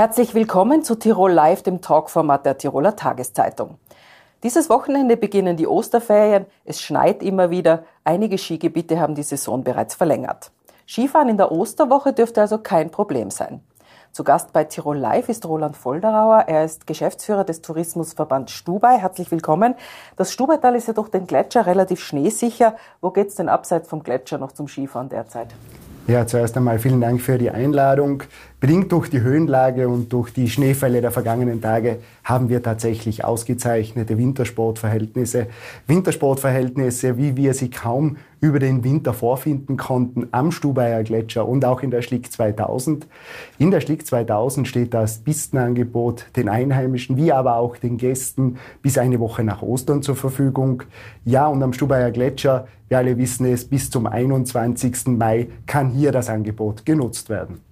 Herzlich willkommen zu Tirol Live, dem Talkformat der Tiroler Tageszeitung. Dieses Wochenende beginnen die Osterferien, es schneit immer wieder, einige Skigebiete haben die Saison bereits verlängert. Skifahren in der Osterwoche dürfte also kein Problem sein. Zu Gast bei Tirol Live ist Roland Volderauer. Er ist Geschäftsführer des Tourismusverbands Stubai. Herzlich willkommen. Das Stubaital ist ja durch den Gletscher relativ schneesicher. Wo geht's denn abseits vom Gletscher noch zum Skifahren derzeit? Ja, zuerst einmal vielen Dank für die Einladung. Bedingt durch die Höhenlage und durch die Schneefälle der vergangenen Tage haben wir tatsächlich ausgezeichnete Wintersportverhältnisse. Wintersportverhältnisse, wie wir sie kaum über den Winter vorfinden konnten am Stubaier Gletscher und auch in der Schlick 2000. In der Schlick 2000 steht das Pistenangebot den Einheimischen wie aber auch den Gästen bis eine Woche nach Ostern zur Verfügung. Ja, und am Stubaier Gletscher, wir alle wissen es, bis zum 21. Mai kann hier das Angebot genutzt werden.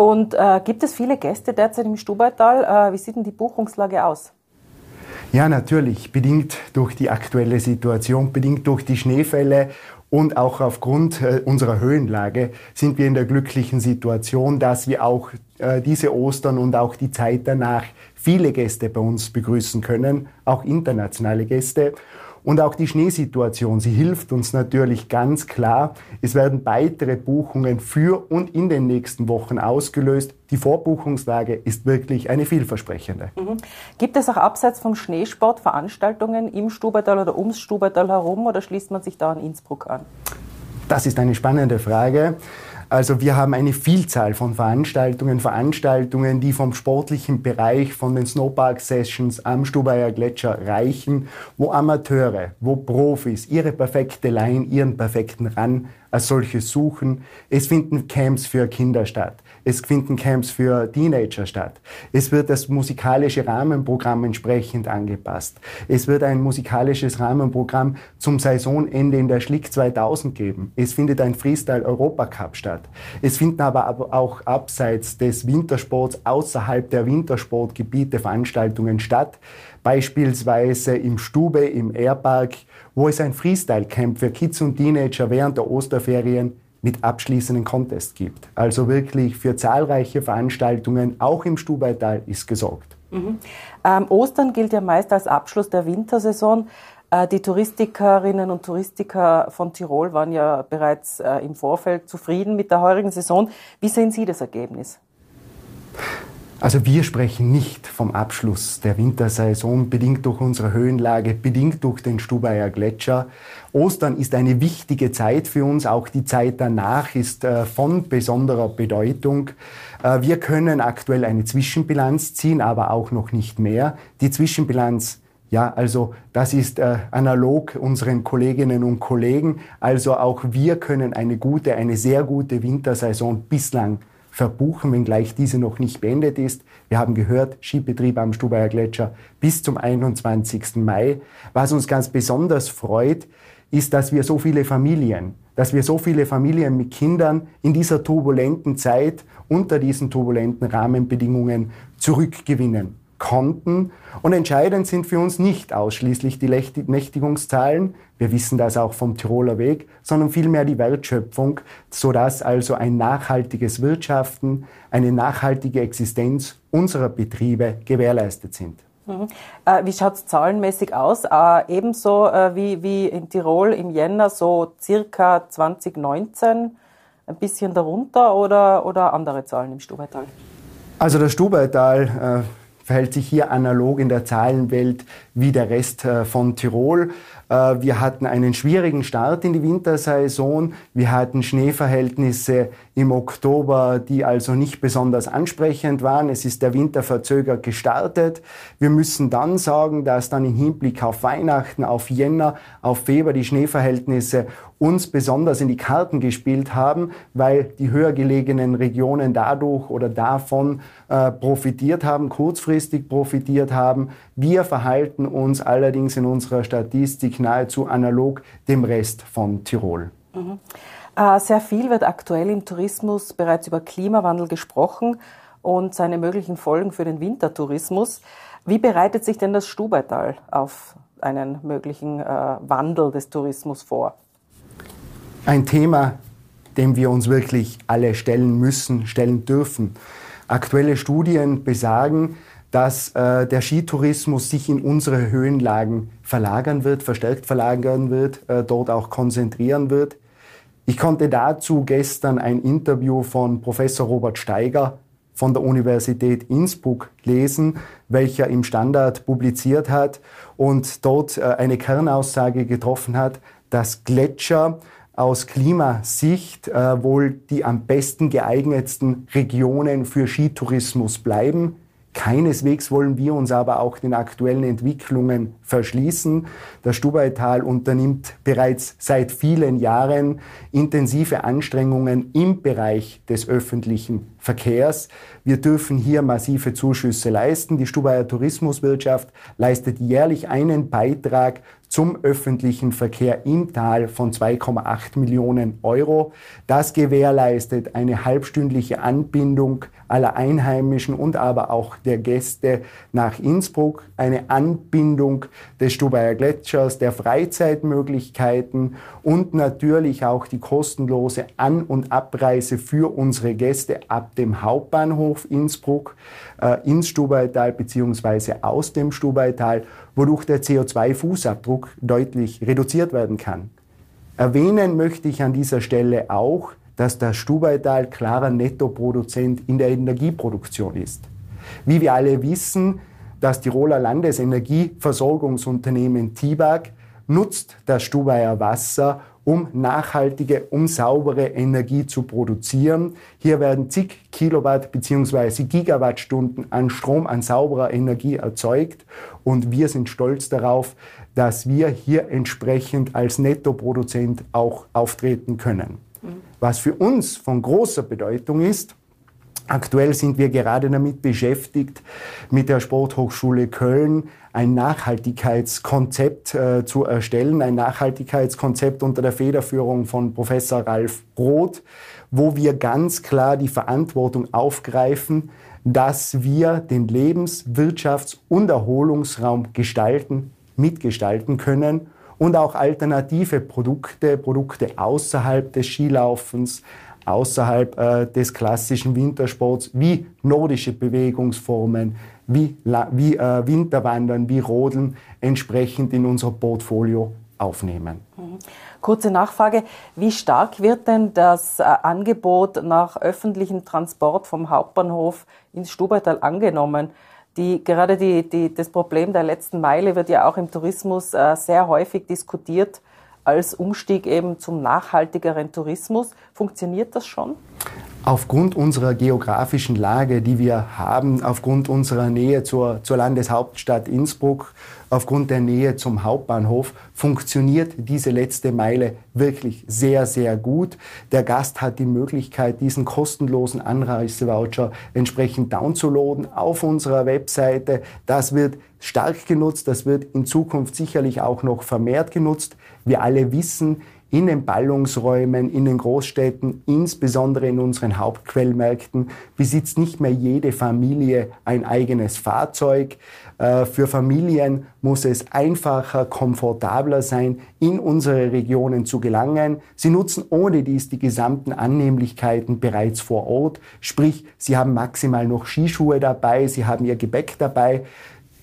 Und äh, gibt es viele Gäste derzeit im Stubaital? Äh, wie sieht denn die Buchungslage aus? Ja, natürlich, bedingt durch die aktuelle Situation, bedingt durch die Schneefälle und auch aufgrund äh, unserer Höhenlage sind wir in der glücklichen Situation, dass wir auch äh, diese Ostern und auch die Zeit danach viele Gäste bei uns begrüßen können, auch internationale Gäste. Und auch die Schneesituation, sie hilft uns natürlich ganz klar. Es werden weitere Buchungen für und in den nächsten Wochen ausgelöst. Die Vorbuchungslage ist wirklich eine vielversprechende. Mhm. Gibt es auch abseits vom Schneesport Veranstaltungen im Stubertal oder ums Stubertal herum oder schließt man sich da an Innsbruck an? Das ist eine spannende Frage. Also wir haben eine Vielzahl von Veranstaltungen, Veranstaltungen, die vom sportlichen Bereich, von den Snowpark-Sessions am Stubaier Gletscher reichen, wo Amateure, wo Profis ihre perfekte Line, ihren perfekten Run als solches suchen. Es finden Camps für Kinder statt. Es finden Camps für Teenager statt. Es wird das musikalische Rahmenprogramm entsprechend angepasst. Es wird ein musikalisches Rahmenprogramm zum Saisonende in der Schlick 2000 geben. Es findet ein Freestyle Europacup statt. Es finden aber auch abseits des Wintersports außerhalb der Wintersportgebiete Veranstaltungen statt. Beispielsweise im Stube, im Airpark, wo es ein Freestyle-Camp für Kids und Teenager während der Osterferien mit abschließenden Contest gibt. Also wirklich für zahlreiche Veranstaltungen, auch im Stubaital, ist gesorgt. Mhm. Ähm, Ostern gilt ja meist als Abschluss der Wintersaison. Äh, die Touristikerinnen und Touristiker von Tirol waren ja bereits äh, im Vorfeld zufrieden mit der heurigen Saison. Wie sehen Sie das Ergebnis? Also wir sprechen nicht vom Abschluss der Wintersaison, bedingt durch unsere Höhenlage, bedingt durch den Stubaier Gletscher. Ostern ist eine wichtige Zeit für uns, auch die Zeit danach ist äh, von besonderer Bedeutung. Äh, wir können aktuell eine Zwischenbilanz ziehen, aber auch noch nicht mehr. Die Zwischenbilanz ja, also das ist äh, analog unseren Kolleginnen und Kollegen. Also auch wir können eine gute, eine sehr gute Wintersaison bislang verbuchen, wenngleich diese noch nicht beendet ist. Wir haben gehört, Skibetrieb am Stubaier Gletscher bis zum 21. Mai. Was uns ganz besonders freut, ist, dass wir so viele Familien, dass wir so viele Familien mit Kindern in dieser turbulenten Zeit unter diesen turbulenten Rahmenbedingungen zurückgewinnen konnten. Und entscheidend sind für uns nicht ausschließlich die Nächtigungszahlen, wir wissen das auch vom Tiroler Weg, sondern vielmehr die Wertschöpfung, sodass also ein nachhaltiges Wirtschaften, eine nachhaltige Existenz unserer Betriebe gewährleistet sind. Mhm. Äh, wie schaut es zahlenmäßig aus? Äh, ebenso äh, wie, wie in Tirol im Jänner, so circa 2019, ein bisschen darunter oder, oder andere Zahlen im Stubaital? Also das Stubaital äh, verhält sich hier analog in der Zahlenwelt wie der Rest äh, von Tirol. Äh, wir hatten einen schwierigen Start in die Wintersaison. Wir hatten Schneeverhältnisse im Oktober, die also nicht besonders ansprechend waren. Es ist der Winter verzögert gestartet. Wir müssen dann sagen, dass dann im Hinblick auf Weihnachten, auf Jänner, auf Februar die Schneeverhältnisse uns besonders in die Karten gespielt haben, weil die höher gelegenen Regionen dadurch oder davon äh, profitiert haben, kurzfristig profitiert haben. Wir verhalten uns allerdings in unserer Statistik nahezu analog dem Rest von Tirol. Mhm. Äh, sehr viel wird aktuell im Tourismus bereits über Klimawandel gesprochen und seine möglichen Folgen für den Wintertourismus. Wie bereitet sich denn das Stubaital auf einen möglichen äh, Wandel des Tourismus vor? ein Thema, dem wir uns wirklich alle stellen müssen, stellen dürfen. Aktuelle Studien besagen, dass äh, der Skitourismus sich in unsere Höhenlagen verlagern wird, verstärkt verlagern wird, äh, dort auch konzentrieren wird. Ich konnte dazu gestern ein Interview von Professor Robert Steiger von der Universität Innsbruck lesen, welcher im Standard publiziert hat und dort äh, eine Kernaussage getroffen hat, dass Gletscher aus Klimasicht äh, wohl die am besten geeignetsten Regionen für Skitourismus bleiben. Keineswegs wollen wir uns aber auch den aktuellen Entwicklungen verschließen. Das Stubaital unternimmt bereits seit vielen Jahren intensive Anstrengungen im Bereich des öffentlichen Verkehrs. Wir dürfen hier massive Zuschüsse leisten. Die Stubaier Tourismuswirtschaft leistet jährlich einen Beitrag zum öffentlichen Verkehr im Tal von 2,8 Millionen Euro. Das gewährleistet eine halbstündliche Anbindung aller Einheimischen und aber auch der Gäste nach Innsbruck, eine Anbindung des Stubaier Gletschers, der Freizeitmöglichkeiten und natürlich auch die kostenlose An- und Abreise für unsere Gäste ab dem Hauptbahnhof Innsbruck äh, ins Stubaital bzw. aus dem Stubaital wodurch der CO2-Fußabdruck deutlich reduziert werden kann. Erwähnen möchte ich an dieser Stelle auch, dass das Stubaital klarer Nettoproduzent in der Energieproduktion ist. Wie wir alle wissen, das Tiroler Landesenergieversorgungsunternehmen TIBAG nutzt das Stubaier Wasser, um nachhaltige, um saubere Energie zu produzieren. Hier werden zig Kilowatt bzw. Gigawattstunden an Strom, an sauberer Energie erzeugt und wir sind stolz darauf, dass wir hier entsprechend als Nettoproduzent auch auftreten können. Was für uns von großer Bedeutung ist, Aktuell sind wir gerade damit beschäftigt, mit der Sporthochschule Köln ein Nachhaltigkeitskonzept äh, zu erstellen, ein Nachhaltigkeitskonzept unter der Federführung von Professor Ralf Roth, wo wir ganz klar die Verantwortung aufgreifen, dass wir den Lebens-, Wirtschafts- und Erholungsraum gestalten, mitgestalten können und auch alternative Produkte, Produkte außerhalb des Skilaufens, außerhalb äh, des klassischen Wintersports, wie nordische Bewegungsformen, wie, wie äh, Winterwandern, wie Rodeln entsprechend in unser Portfolio aufnehmen. Mhm. Kurze Nachfrage, wie stark wird denn das äh, Angebot nach öffentlichem Transport vom Hauptbahnhof ins Stubaital angenommen? Die, gerade die, die, das Problem der letzten Meile wird ja auch im Tourismus äh, sehr häufig diskutiert als Umstieg eben zum nachhaltigeren Tourismus. Funktioniert das schon? Aufgrund unserer geografischen Lage, die wir haben, aufgrund unserer Nähe zur, zur Landeshauptstadt Innsbruck, aufgrund der Nähe zum Hauptbahnhof, funktioniert diese letzte Meile wirklich sehr, sehr gut. Der Gast hat die Möglichkeit, diesen kostenlosen Anreisevoucher entsprechend downzuladen auf unserer Webseite. Das wird stark genutzt, das wird in Zukunft sicherlich auch noch vermehrt genutzt. Wir alle wissen, in den Ballungsräumen, in den Großstädten, insbesondere in unseren Hauptquellmärkten, besitzt nicht mehr jede Familie ein eigenes Fahrzeug. Äh, für Familien muss es einfacher, komfortabler sein, in unsere Regionen zu gelangen. Sie nutzen ohne dies die gesamten Annehmlichkeiten bereits vor Ort. Sprich, sie haben maximal noch Skischuhe dabei, sie haben ihr Gebäck dabei.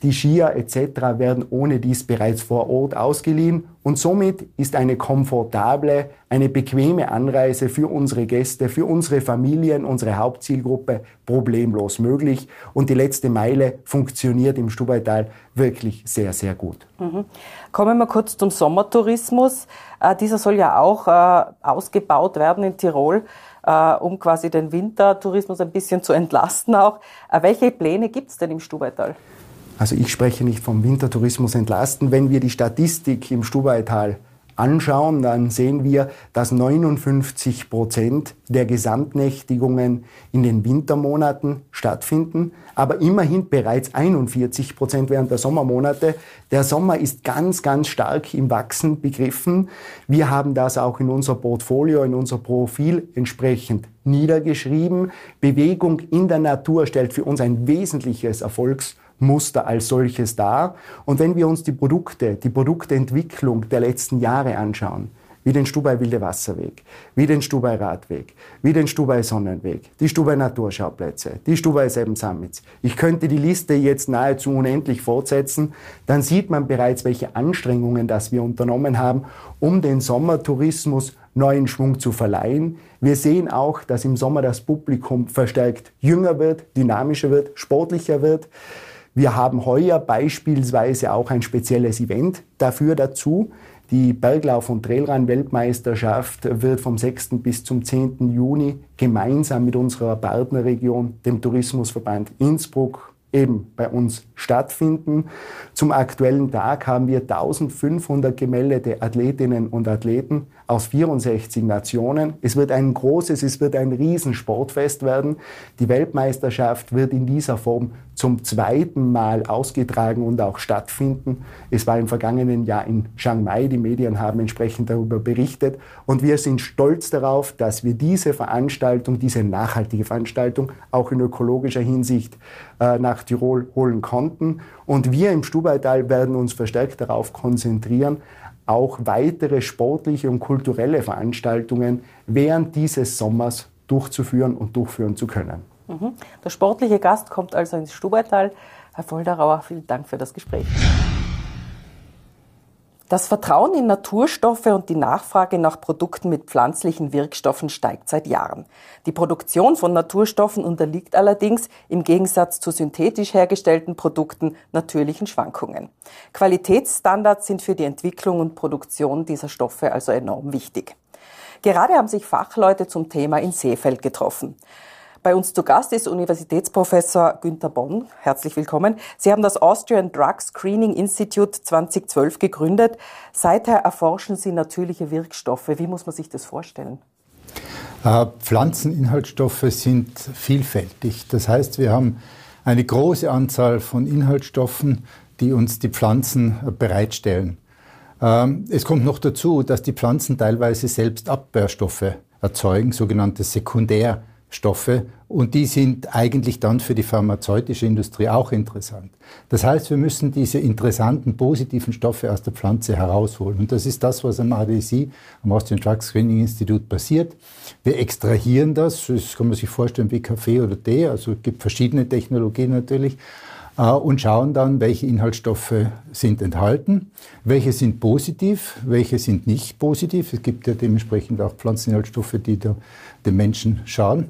Die Skier etc. werden ohne dies bereits vor Ort ausgeliehen und somit ist eine komfortable, eine bequeme Anreise für unsere Gäste, für unsere Familien, unsere Hauptzielgruppe problemlos möglich und die letzte Meile funktioniert im Stubaital wirklich sehr, sehr gut. Mhm. Kommen wir kurz zum Sommertourismus. Äh, dieser soll ja auch äh, ausgebaut werden in Tirol äh, um quasi den Wintertourismus ein bisschen zu entlasten auch. Äh, welche Pläne gibt es denn im Stubaital? Also ich spreche nicht vom Wintertourismus entlasten. Wenn wir die Statistik im Stubaital anschauen, dann sehen wir, dass 59 Prozent der Gesamtnächtigungen in den Wintermonaten stattfinden, aber immerhin bereits 41 Prozent während der Sommermonate. Der Sommer ist ganz, ganz stark im Wachsen begriffen. Wir haben das auch in unser Portfolio, in unser Profil entsprechend niedergeschrieben. Bewegung in der Natur stellt für uns ein wesentliches Erfolgs Muster als solches dar. Und wenn wir uns die Produkte, die Produktentwicklung der letzten Jahre anschauen, wie den Stubai Wilde Wasserweg, wie den Stubai Radweg, wie den Stubai Sonnenweg, die Stubai Naturschauplätze, die Stubai Seven Summits. Ich könnte die Liste jetzt nahezu unendlich fortsetzen. Dann sieht man bereits, welche Anstrengungen das wir unternommen haben, um den Sommertourismus neuen Schwung zu verleihen. Wir sehen auch, dass im Sommer das Publikum verstärkt jünger wird, dynamischer wird, sportlicher wird. Wir haben heuer beispielsweise auch ein spezielles Event dafür dazu. Die Berglauf- und Trailrun-Weltmeisterschaft wird vom 6. bis zum 10. Juni gemeinsam mit unserer Partnerregion, dem Tourismusverband Innsbruck, eben bei uns stattfinden. Zum aktuellen Tag haben wir 1500 gemeldete Athletinnen und Athleten aus 64 Nationen. Es wird ein großes, es wird ein Riesensportfest werden. Die Weltmeisterschaft wird in dieser Form zum zweiten Mal ausgetragen und auch stattfinden. Es war im vergangenen Jahr in Chiang Mai. Die Medien haben entsprechend darüber berichtet. Und wir sind stolz darauf, dass wir diese Veranstaltung, diese nachhaltige Veranstaltung auch in ökologischer Hinsicht äh, nach Tirol holen konnten. Und wir im Stubaital werden uns verstärkt darauf konzentrieren, auch weitere sportliche und kulturelle Veranstaltungen während dieses Sommers durchzuführen und durchführen zu können. Mhm. Der sportliche Gast kommt also ins Stubaital. Herr Volderauer, vielen Dank für das Gespräch. Das Vertrauen in Naturstoffe und die Nachfrage nach Produkten mit pflanzlichen Wirkstoffen steigt seit Jahren. Die Produktion von Naturstoffen unterliegt allerdings im Gegensatz zu synthetisch hergestellten Produkten natürlichen Schwankungen. Qualitätsstandards sind für die Entwicklung und Produktion dieser Stoffe also enorm wichtig. Gerade haben sich Fachleute zum Thema in Seefeld getroffen. Bei uns zu Gast ist Universitätsprofessor Günter Bonn. Herzlich willkommen. Sie haben das Austrian Drug Screening Institute 2012 gegründet. Seither erforschen Sie natürliche Wirkstoffe. Wie muss man sich das vorstellen? Äh, Pflanzeninhaltsstoffe sind vielfältig. Das heißt, wir haben eine große Anzahl von Inhaltsstoffen, die uns die Pflanzen bereitstellen. Ähm, es kommt noch dazu, dass die Pflanzen teilweise selbst Abwehrstoffe erzeugen, sogenannte Sekundär. Und die sind eigentlich dann für die pharmazeutische Industrie auch interessant. Das heißt, wir müssen diese interessanten positiven Stoffe aus der Pflanze herausholen und das ist das, was am ADSI, am Austrian Drug Screening Institute passiert. Wir extrahieren das, das kann man sich vorstellen wie Kaffee oder Tee, also es gibt verschiedene Technologien natürlich äh, und schauen dann, welche Inhaltsstoffe sind enthalten, welche sind positiv, welche sind nicht positiv. Es gibt ja dementsprechend auch Pflanzeninhaltsstoffe, die der, dem Menschen schaden.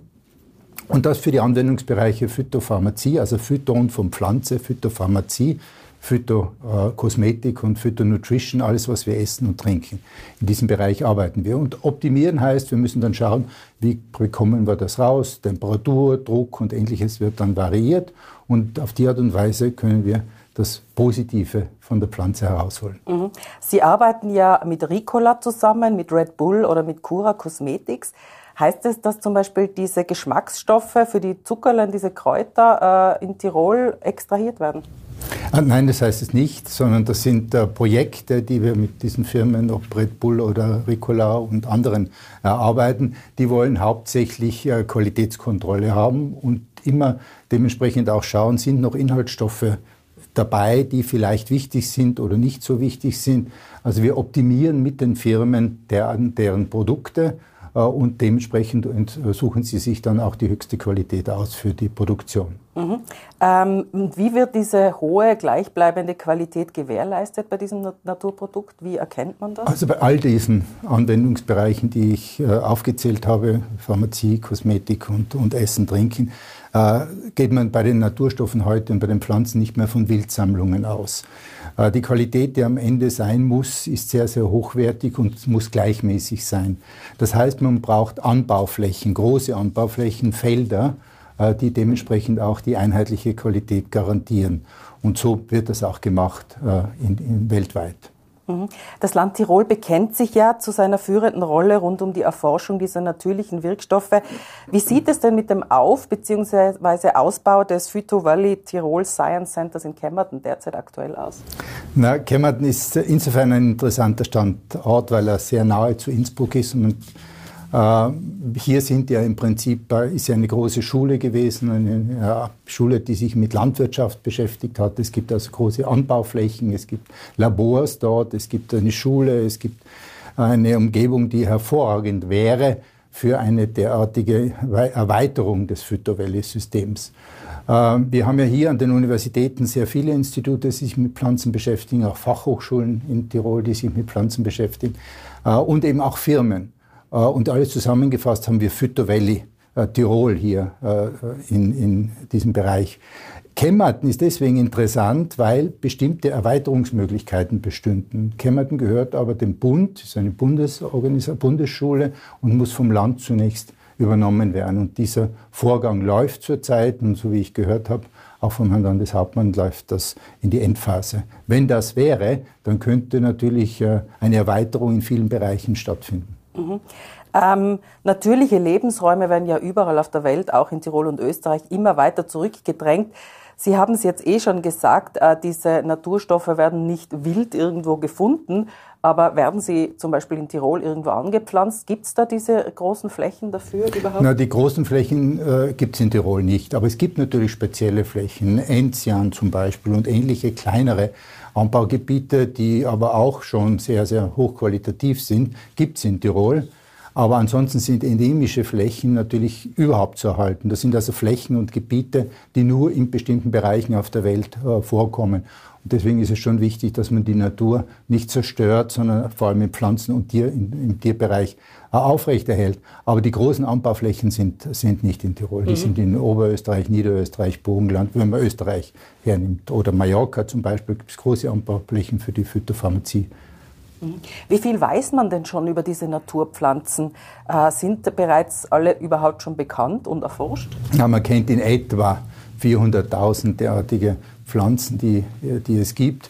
Und das für die Anwendungsbereiche Phytopharmazie, also Phyton von Pflanze, Phytopharmazie, Phytokosmetik und Phytonutrition, alles, was wir essen und trinken. In diesem Bereich arbeiten wir. Und optimieren heißt, wir müssen dann schauen, wie bekommen wir das raus. Temperatur, Druck und ähnliches wird dann variiert. Und auf die Art und Weise können wir das Positive von der Pflanze herausholen. Mhm. Sie arbeiten ja mit Ricola zusammen, mit Red Bull oder mit Cura Cosmetics. Heißt es, dass zum Beispiel diese Geschmacksstoffe für die Zuckerlein, diese Kräuter äh, in Tirol extrahiert werden? Ah, nein, das heißt es nicht, sondern das sind äh, Projekte, die wir mit diesen Firmen, ob Red Bull oder Ricola und anderen erarbeiten. Die wollen hauptsächlich äh, Qualitätskontrolle haben und immer dementsprechend auch schauen, sind noch Inhaltsstoffe dabei, die vielleicht wichtig sind oder nicht so wichtig sind. Also wir optimieren mit den Firmen deren, deren Produkte äh, und dementsprechend suchen sie sich dann auch die höchste Qualität aus für die Produktion. Mhm. Ähm, wie wird diese hohe, gleichbleibende Qualität gewährleistet bei diesem Naturprodukt? Wie erkennt man das? Also bei all diesen Anwendungsbereichen, die ich äh, aufgezählt habe, Pharmazie, Kosmetik und, und Essen, Trinken, äh, geht man bei den Naturstoffen heute und bei den Pflanzen nicht mehr von Wildsammlungen aus. Äh, die Qualität, die am Ende sein muss, ist sehr, sehr hochwertig und muss gleichmäßig sein. Das heißt, man braucht Anbauflächen, große Anbauflächen, Felder, äh, die dementsprechend auch die einheitliche Qualität garantieren. Und so wird das auch gemacht in, in weltweit. Mhm. Das Land Tirol bekennt sich ja zu seiner führenden Rolle rund um die Erforschung dieser natürlichen Wirkstoffe. Wie sieht es denn mit dem Auf- bzw. Ausbau des Phyto Valley Tirol Science Centers in Kemmerton derzeit aktuell aus? Na, Kemmerton ist insofern ein interessanter Standort, weil er sehr nahe zu Innsbruck ist und hier sind ja im Prinzip, ist ja eine große Schule gewesen, eine Schule, die sich mit Landwirtschaft beschäftigt hat. Es gibt also große Anbauflächen, es gibt Labors dort, es gibt eine Schule, es gibt eine Umgebung, die hervorragend wäre für eine derartige Erweiterung des Phyto-Valley-Systems. Ähm, wir haben ja hier an den Universitäten sehr viele Institute, die sich mit Pflanzen beschäftigen, auch Fachhochschulen in Tirol, die sich mit Pflanzen beschäftigen äh, und eben auch Firmen. Äh, und alles zusammengefasst haben wir Phyto Valley äh, Tirol hier in, in diesem Bereich. Kemmerton ist deswegen interessant, weil bestimmte Erweiterungsmöglichkeiten bestünden. Kemmerton gehört aber dem Bund, ist eine Bundesschule und muss vom Land zunächst übernommen werden. Und dieser Vorgang läuft zurzeit und so wie ich gehört habe, auch vom Herrn Landeshauptmann läuft das in die Endphase. Wenn das wäre, dann könnte natürlich äh, eine Erweiterung in vielen Bereichen stattfinden. Mhm. Ähm, natürliche Lebensräume werden ja überall auf der Welt, auch in Tirol und Österreich, immer weiter zurückgedrängt. Sie haben es jetzt eh schon gesagt, äh, diese Naturstoffe werden nicht wild irgendwo gefunden, aber werden sie zum Beispiel in Tirol irgendwo angepflanzt? Gibt es da diese großen Flächen dafür überhaupt? Na, die großen Flächen äh, gibt es in Tirol nicht, aber es gibt natürlich spezielle Flächen, Enzian zum Beispiel und ähnliche kleinere Anbaugebiete, die aber auch schon sehr, sehr hochqualitativ sind, gibt es in Tirol. Aber ansonsten sind endemische Flächen natürlich überhaupt zu erhalten. Das sind also Flächen und Gebiete, die nur in bestimmten Bereichen auf der Welt äh, vorkommen. Und deswegen ist es schon wichtig, dass man die Natur nicht zerstört, sondern vor allem im Pflanzen- und Tier, im Tierbereich äh, aufrechterhält. Aber die großen Anbauflächen sind, sind nicht in Tirol. Die mhm. sind in Oberösterreich, Niederösterreich, Burgenland, wenn man Österreich hernimmt. Oder Mallorca zum Beispiel gibt es große Anbauflächen für die Phytopharmazie. Wie viel weiß man denn schon über diese Naturpflanzen? Äh, sind bereits alle überhaupt schon bekannt und erforscht? Ja, man kennt in etwa 400.000 derartige Pflanzen, die, die es gibt.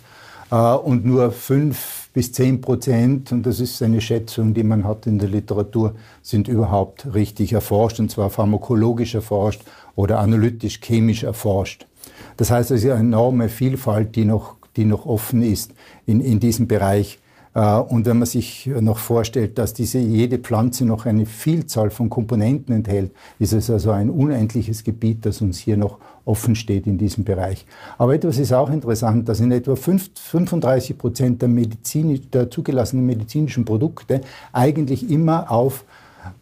Äh, und nur 5 bis 10 Prozent, und das ist eine Schätzung, die man hat in der Literatur, sind überhaupt richtig erforscht, und zwar pharmakologisch erforscht oder analytisch-chemisch erforscht. Das heißt, es ist eine enorme Vielfalt, die noch, die noch offen ist in, in diesem Bereich. Äh, und wenn man sich noch vorstellt, dass diese, jede Pflanze noch eine Vielzahl von Komponenten enthält, ist es also ein unendliches Gebiet, das uns hier noch offen steht in diesem Bereich. Aber etwas ist auch interessant, dass in etwa 35 Prozent der, Medizin, der zugelassenen medizinischen Produkte eigentlich immer auf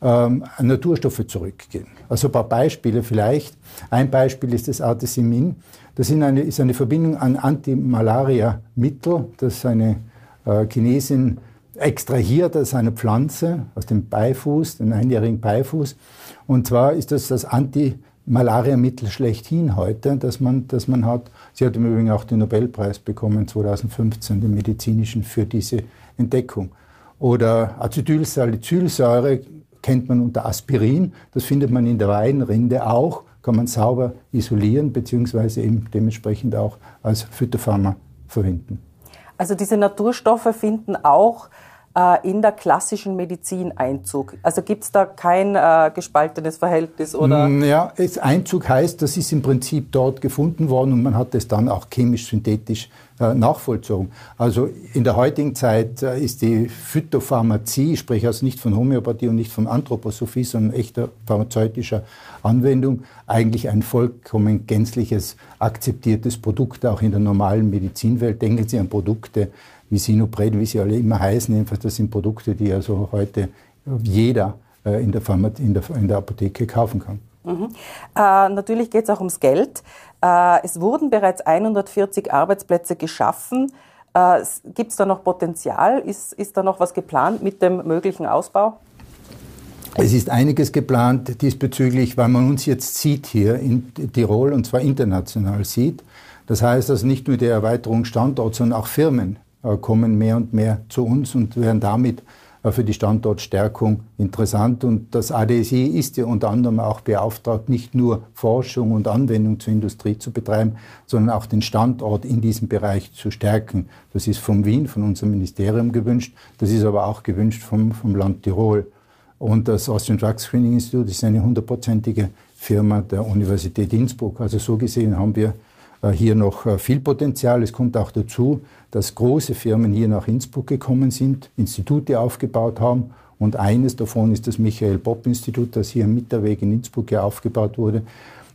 ähm, Naturstoffe zurückgehen. Also ein paar Beispiele vielleicht. Ein Beispiel ist das Artesimin. Das eine, ist eine Verbindung an Antimalaria-Mittel, das eine äh, Chinesin extrahiert aus einer Pflanze, aus dem Beifuß, dem einjährigen Beifuß. Und zwar ist das das Anti-Malaria-Mittel schlechthin heute, das man, das man hat. Sie hat im Übrigen auch den Nobelpreis bekommen 2015, den medizinischen, für diese Entdeckung. Oder Acetylsalicylsäure kennt man unter Aspirin. Das findet man in der Weinrinde auch. Kann man sauber isolieren, beziehungsweise eben dementsprechend auch als Phytopharma verwenden. Also diese Naturstoffe finden auch äh, in der klassischen Medizin Einzug. Also gibt es da kein äh, gespaltenes Verhältnis oder? Mm, ja, Einzug heißt, das ist im Prinzip dort gefunden worden und man hat es dann auch chemisch synthetisch äh, nachvollzogen. Also in der heutigen Zeit äh, ist die Phytopharmazie, ich spreche also nicht von Homöopathie und nicht von Anthroposophie, sondern echter pharmazeutischer Anwendung, eigentlich ein vollkommen gänzliches akzeptiertes Produkt, auch in der normalen Medizinwelt. Denken Sie an Produkte wie Sinopred, wie sie alle immer heißen. Jedenfalls, das sind Produkte, die also heute jeder äh, in der, Pharma, in der, in der Apotheke kaufen kann. Mhm. Äh, natürlich geht es auch ums Geld. Äh, es wurden bereits 140 Arbeitsplätze geschaffen. Äh, Gibt es da noch Potenzial? Ist, ist da noch was geplant mit dem möglichen Ausbau? Es ist einiges geplant diesbezüglich, weil man uns jetzt sieht hier in Tirol und zwar international sieht. Das heißt also nicht nur die Erweiterung Standort, sondern auch Firmen kommen mehr und mehr zu uns und werden damit äh, für die Standortstärkung interessant. Und das ADSI ist ja unter anderem auch beauftragt, nicht nur Forschung und Anwendung zur Industrie zu betreiben, sondern auch den Standort in diesem Bereich zu stärken. Das ist vom Wien, von unserem Ministerium gewünscht. Das ist aber auch gewünscht vom, vom Land Tirol. Und das Austrian Drug Screening Institute ist eine hundertprozentige Firma der Universität Innsbruck. Also so gesehen haben wir äh, hier noch äh, viel Potenzial. Es kommt auch dazu, dass große Firmen hier nach Innsbruck gekommen sind, Institute aufgebaut haben. Und eines davon ist das Michael Bopp Institut, das hier am Mitterweg in Innsbruck ja aufgebaut wurde,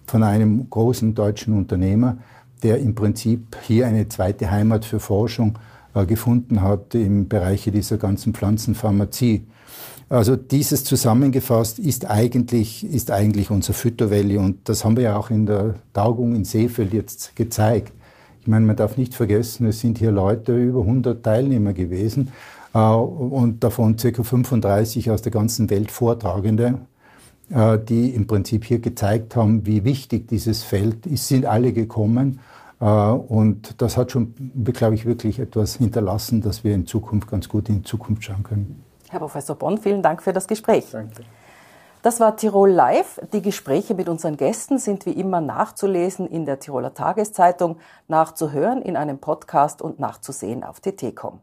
von einem großen deutschen Unternehmer, der im Prinzip hier eine zweite Heimat für Forschung äh, gefunden hat im Bereich dieser ganzen Pflanzenpharmazie. Also dieses zusammengefasst ist eigentlich, ist eigentlich unser Fütter Valley und das haben wir ja auch in der Tagung in Seefeld jetzt gezeigt. Ich meine, man darf nicht vergessen, es sind hier Leute, über 100 Teilnehmer gewesen äh, und davon ca. 35 aus der ganzen Welt Vortragende, äh, die im Prinzip hier gezeigt haben, wie wichtig dieses Feld ist, sind alle gekommen. Äh, und das hat schon, glaube ich, wirklich etwas hinterlassen, dass wir in Zukunft ganz gut in Zukunft schauen können. Herr Professor Bonn, vielen Dank für das Gespräch. Danke. Das war Tirol Live. Die Gespräche mit unseren Gästen sind wie immer nachzulesen in der Tiroler Tageszeitung, nachzuhören in einem Podcast und nachzusehen auf tt.com.